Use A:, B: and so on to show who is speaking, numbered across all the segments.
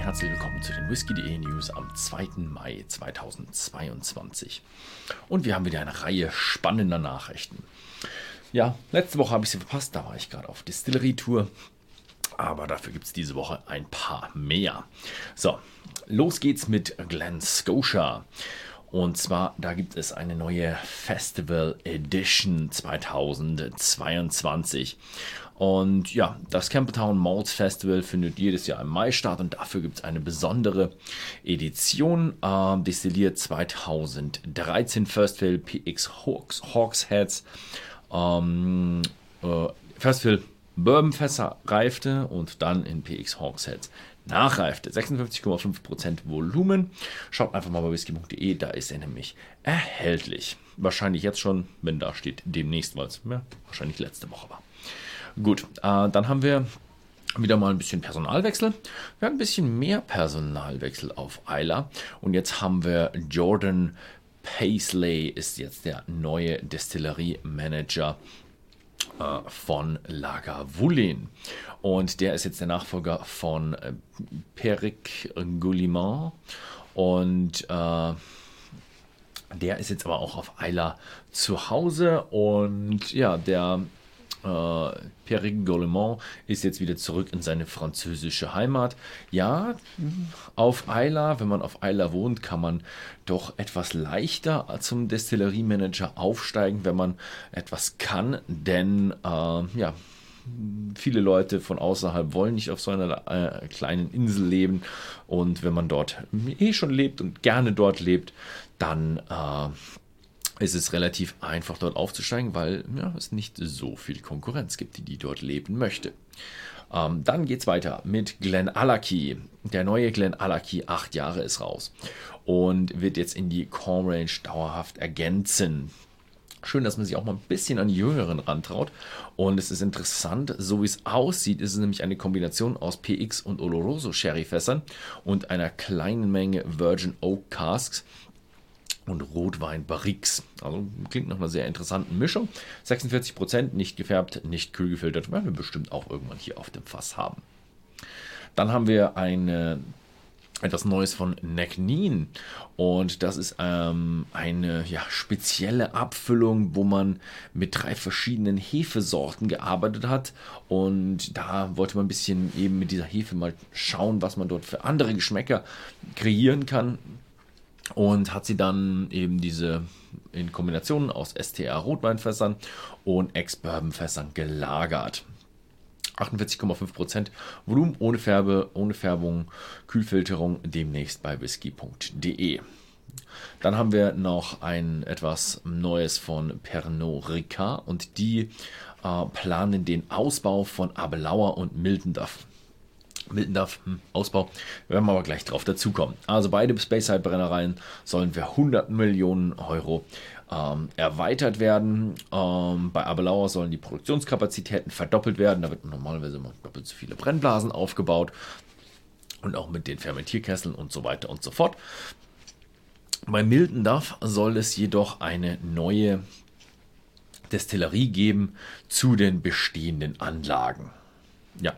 A: herzlich willkommen zu den Whisky.de News am 2. Mai 2022. Und wir haben wieder eine Reihe spannender Nachrichten. Ja, letzte Woche habe ich sie verpasst, da war ich gerade auf Distillerie-Tour. Aber dafür gibt es diese Woche ein paar mehr. So, los geht's mit Glen Scotia. Und zwar, da gibt es eine neue Festival Edition 2022. Und ja, das Campbelltown Malts Festival findet jedes Jahr im Mai statt und dafür gibt es eine besondere Edition. Äh, destilliert 2013 Festival PX Hawks, Hawksheads. Ähm, äh, Festival Bourbonfässer reifte und dann in PX Hawksheads nachreifte. 56,5% Volumen. Schaut einfach mal bei whisky.de, da ist er nämlich erhältlich. Wahrscheinlich jetzt schon, wenn da steht demnächst, weil es ja, wahrscheinlich letzte Woche war. Gut, äh, dann haben wir wieder mal ein bisschen Personalwechsel. Wir haben ein bisschen mehr Personalwechsel auf Isla. Und jetzt haben wir Jordan Paisley, ist jetzt der neue Destillerie-Manager äh, von Lagavulin. Und der ist jetzt der Nachfolger von äh, Peric Goulimant. Und äh, der ist jetzt aber auch auf Isla zu Hause. Und ja, der äh, Pierre Golemont ist jetzt wieder zurück in seine französische Heimat. Ja, auf Eila, wenn man auf Eila wohnt, kann man doch etwas leichter zum Destilleriemanager aufsteigen, wenn man etwas kann, denn äh, ja, viele Leute von außerhalb wollen nicht auf so einer äh, kleinen Insel leben. Und wenn man dort eh schon lebt und gerne dort lebt, dann äh, ist es relativ einfach dort aufzusteigen, weil ja, es nicht so viel Konkurrenz gibt, die, die dort leben möchte. Ähm, dann geht es weiter mit Glen Alaki. Der neue Glen Alaki, acht Jahre ist raus und wird jetzt in die Core Range dauerhaft ergänzen. Schön, dass man sich auch mal ein bisschen an die Jüngeren rantraut. Und es ist interessant, so wie es aussieht, ist es nämlich eine Kombination aus PX und Oloroso Sherryfässern und einer kleinen Menge Virgin Oak Casks und Rotwein Barriques. Also klingt nach einer sehr interessanten Mischung. 46% nicht gefärbt, nicht kühl gefiltert. Werden wir bestimmt auch irgendwann hier auf dem Fass haben. Dann haben wir eine, etwas Neues von Necnin. Und das ist ähm, eine ja, spezielle Abfüllung, wo man mit drei verschiedenen Hefesorten gearbeitet hat. Und da wollte man ein bisschen eben mit dieser Hefe mal schauen, was man dort für andere Geschmäcker kreieren kann und hat sie dann eben diese in Kombination aus STR Rotweinfässern und Ex-Bourbon-Fässern gelagert. 48,5% Volumen ohne Färbe, ohne Färbung, Kühlfilterung demnächst bei whisky.de. Dann haben wir noch ein etwas Neues von Pernod Ricard und die äh, planen den Ausbau von Abelauer und Mildenduff. Mittendorf, hm, Ausbau, werden wir aber gleich drauf dazukommen. Also beide Speyside-Brennereien sollen für 100 Millionen Euro ähm, erweitert werden. Ähm, bei Abelauer sollen die Produktionskapazitäten verdoppelt werden. Da wird normalerweise immer doppelt so viele Brennblasen aufgebaut. Und auch mit den Fermentierkesseln und so weiter und so fort. Bei Miltendorf soll es jedoch eine neue Destillerie geben zu den bestehenden Anlagen. Ja,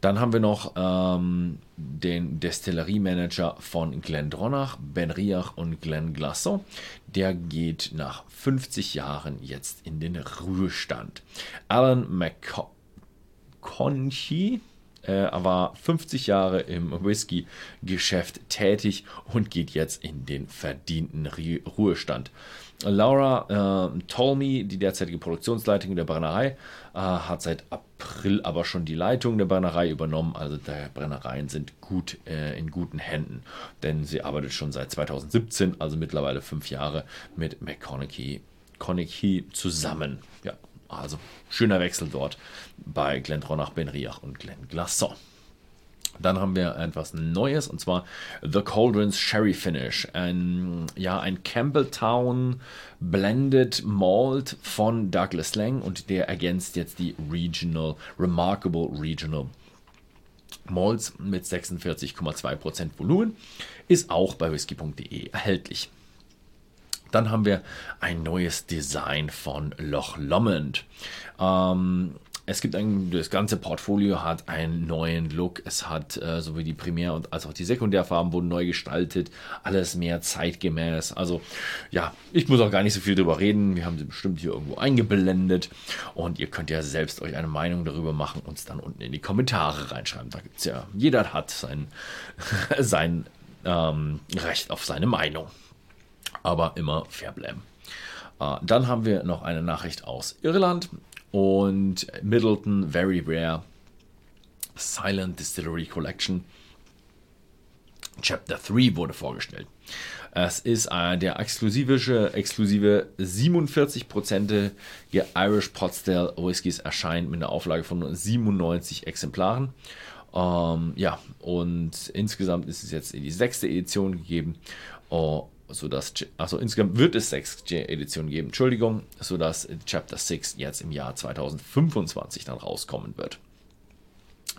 A: dann haben wir noch ähm, den Destilleriemanager von Glendronach, Ben Riach und Glen Glasson. Der geht nach 50 Jahren jetzt in den Ruhestand. Alan äh, war 50 Jahre im Whisky-Geschäft tätig und geht jetzt in den verdienten Ruhestand. Laura äh, Tolmy, die derzeitige Produktionsleitung der Brennerei, äh, hat seit April aber schon die Leitung der Brennerei übernommen. Also die Brennereien sind gut äh, in guten Händen, denn sie arbeitet schon seit 2017, also mittlerweile fünf Jahre mit McConaughey zusammen. Ja, also schöner Wechsel dort bei Glendronach, Benriach und Glen Glasson. Dann haben wir etwas Neues und zwar The Cauldrons Sherry Finish. Ein, ja, ein Campbelltown Blended Malt von Douglas Lang und der ergänzt jetzt die Regional, Remarkable Regional Malts mit 46,2% Volumen. Ist auch bei whisky.de erhältlich. Dann haben wir ein neues Design von Loch Lomond. Ähm, es gibt ein, das ganze Portfolio hat einen neuen Look. Es hat äh, sowohl die Primär- und als auch die Sekundärfarben wurden neu gestaltet. Alles mehr zeitgemäß. Also ja, ich muss auch gar nicht so viel drüber reden. Wir haben sie bestimmt hier irgendwo eingeblendet. Und ihr könnt ja selbst euch eine Meinung darüber machen und es dann unten in die Kommentare reinschreiben. Da gibt es ja, jeder hat sein, sein ähm, Recht auf seine Meinung. Aber immer fair bleiben. Äh, dann haben wir noch eine Nachricht aus Irland und Middleton Very Rare Silent Distillery Collection. Chapter 3 wurde vorgestellt. Es ist äh, der exklusive, exklusive 47% Irish Potstill Whiskys erscheint mit einer Auflage von 97 Exemplaren. Ähm, ja, und insgesamt ist es jetzt in die sechste Edition gegeben. Uh, sodass, also insgesamt wird es sechs Editionen geben, Entschuldigung, sodass Chapter 6 jetzt im Jahr 2025 dann rauskommen wird.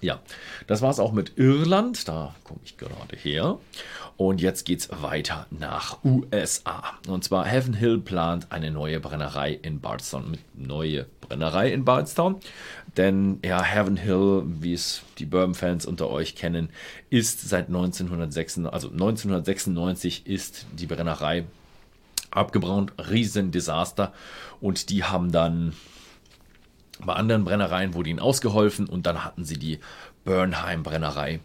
A: Ja, das war es auch mit Irland. Da komme ich gerade her. Und jetzt geht es weiter nach USA. Und zwar Heaven Hill plant eine neue Brennerei in Bardstown. Neue Brennerei in Bardstown. Denn ja, Heaven Hill, wie es die Bourbon-Fans unter euch kennen, ist seit 1996, also 1996 ist die Brennerei abgebrannt. Riesendesaster. Und die haben dann bei anderen Brennereien wurde ihnen ausgeholfen und dann hatten sie die Bernheim Brennerei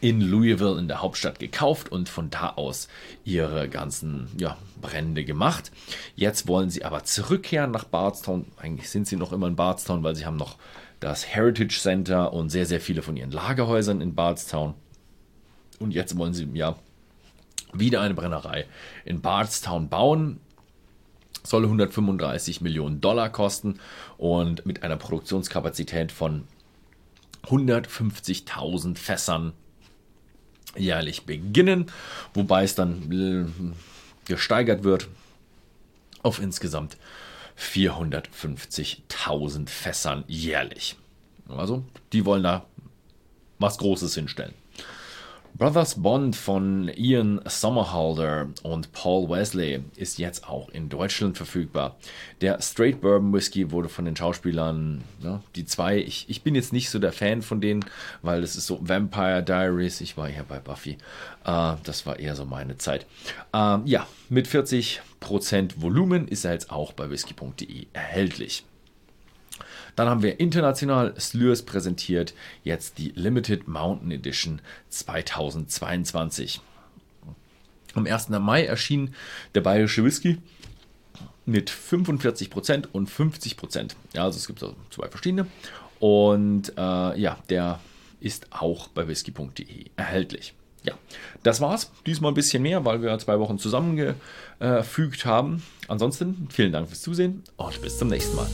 A: in Louisville in der Hauptstadt gekauft und von da aus ihre ganzen ja, Brände gemacht. Jetzt wollen sie aber zurückkehren nach Bardstown. Eigentlich sind sie noch immer in Bardstown, weil sie haben noch das Heritage Center und sehr, sehr viele von ihren Lagerhäusern in Bardstown. Und jetzt wollen sie ja wieder eine Brennerei in Bardstown bauen soll 135 Millionen Dollar kosten und mit einer Produktionskapazität von 150.000 Fässern jährlich beginnen, wobei es dann äh, gesteigert wird auf insgesamt 450.000 Fässern jährlich. Also, die wollen da was Großes hinstellen. Brothers Bond von Ian Somerhalder und Paul Wesley ist jetzt auch in Deutschland verfügbar. Der Straight Bourbon Whisky wurde von den Schauspielern, ja, die zwei, ich, ich bin jetzt nicht so der Fan von denen, weil es ist so Vampire Diaries, ich war ja bei Buffy, äh, das war eher so meine Zeit. Äh, ja, mit 40% Volumen ist er jetzt auch bei whisky.de erhältlich. Dann haben wir international Slurs präsentiert, jetzt die Limited Mountain Edition 2022. Am 1. Mai erschien der bayerische Whisky mit 45% und 50%. Ja, also es gibt also zwei verschiedene. Und äh, ja, der ist auch bei whisky.de erhältlich. Ja, das war's. Diesmal ein bisschen mehr, weil wir zwei Wochen zusammengefügt haben. Ansonsten vielen Dank fürs Zusehen und bis zum nächsten Mal.